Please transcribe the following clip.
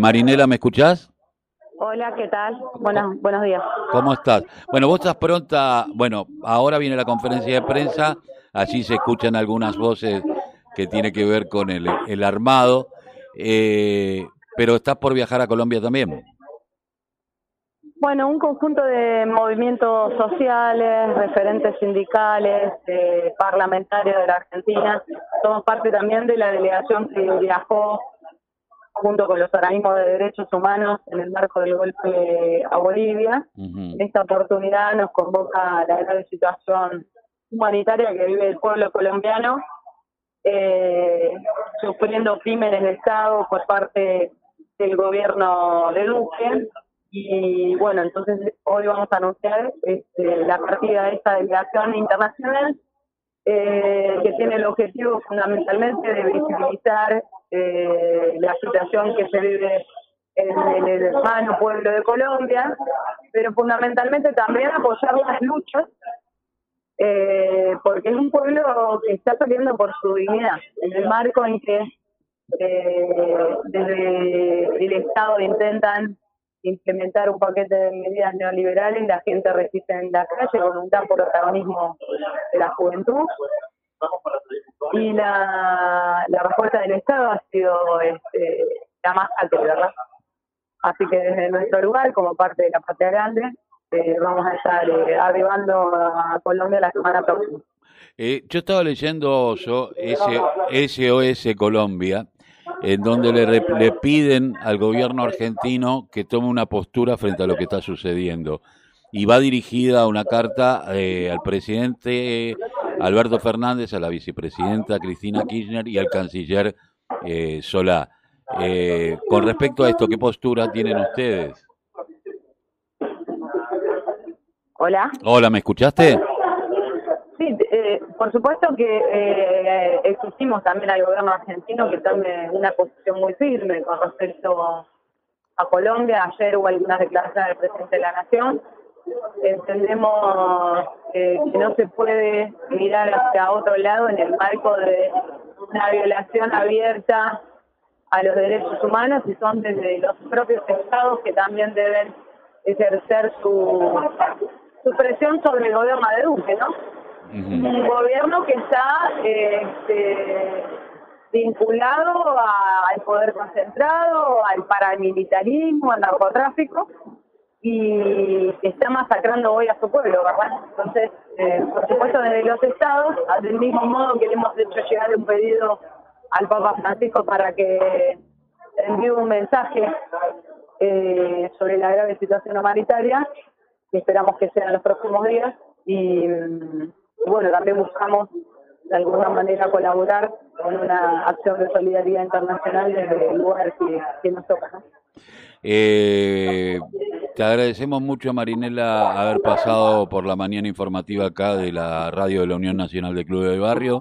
Marinela, ¿me escuchás? Hola, ¿qué tal? Buenos, buenos días. ¿Cómo estás? Bueno, vos estás pronta, bueno, ahora viene la conferencia de prensa, allí se escuchan algunas voces que tiene que ver con el, el armado, eh, pero estás por viajar a Colombia también. Bueno, un conjunto de movimientos sociales, referentes sindicales, eh, parlamentarios de la Argentina. Somos parte también de la delegación que viajó junto con los organismos de derechos humanos en el marco del golpe a Bolivia. En esta oportunidad nos convoca la grave situación humanitaria que vive el pueblo colombiano, eh, sufriendo crímenes de Estado por parte del gobierno de Duque. Y bueno, entonces hoy vamos a anunciar este, la partida de esta delegación internacional eh, que tiene el objetivo fundamentalmente de visibilizar eh, la situación que se vive en, el hermano pueblo de Colombia, pero fundamentalmente también apoyar las luchas, eh, porque es un pueblo que está saliendo por su dignidad, en el marco en que desde el Estado intentan implementar un paquete de medidas neoliberales, la gente resiste en la calle con un gran protagonismo de la juventud. Y la, la respuesta del Estado ha sido este, la más alta, ¿verdad? Así que desde nuestro lugar, como parte de la Patria Grande, eh, vamos a estar eh, arribando a Colombia la semana próxima. Eh, yo estaba leyendo yo SOS Colombia en donde le, le, piden al gobierno argentino que tome una postura frente a lo que está sucediendo. Y va dirigida una carta eh, al presidente Alberto Fernández, a la vicepresidenta Cristina Kirchner y al canciller eh, Solá. Eh, con respecto a esto, ¿qué postura tienen ustedes? Hola. Hola, ¿me escuchaste? Eh, por supuesto que eh, exigimos también al gobierno argentino que tome una posición muy firme con respecto a Colombia. Ayer hubo algunas declaraciones del presidente de la Nación. Entendemos eh, que no se puede mirar hacia otro lado en el marco de una violación abierta a los derechos humanos y son desde los propios estados que también deben ejercer su, su presión sobre el gobierno de Duque, ¿no? Un gobierno que está este, vinculado al poder concentrado, al paramilitarismo, al narcotráfico y que está masacrando hoy a su pueblo, ¿verdad? Entonces, eh, por supuesto, desde los estados, del mismo modo que le hemos hecho llegar un pedido al Papa Francisco para que envíe un mensaje eh, sobre la grave situación humanitaria, que esperamos que sea en los próximos días, y bueno, también buscamos de alguna manera colaborar con una acción de solidaridad internacional desde el lugar que, nos toca. Eh, te agradecemos mucho, Marinela, haber pasado por la mañana informativa acá de la radio de la Unión Nacional de Club del Barrio.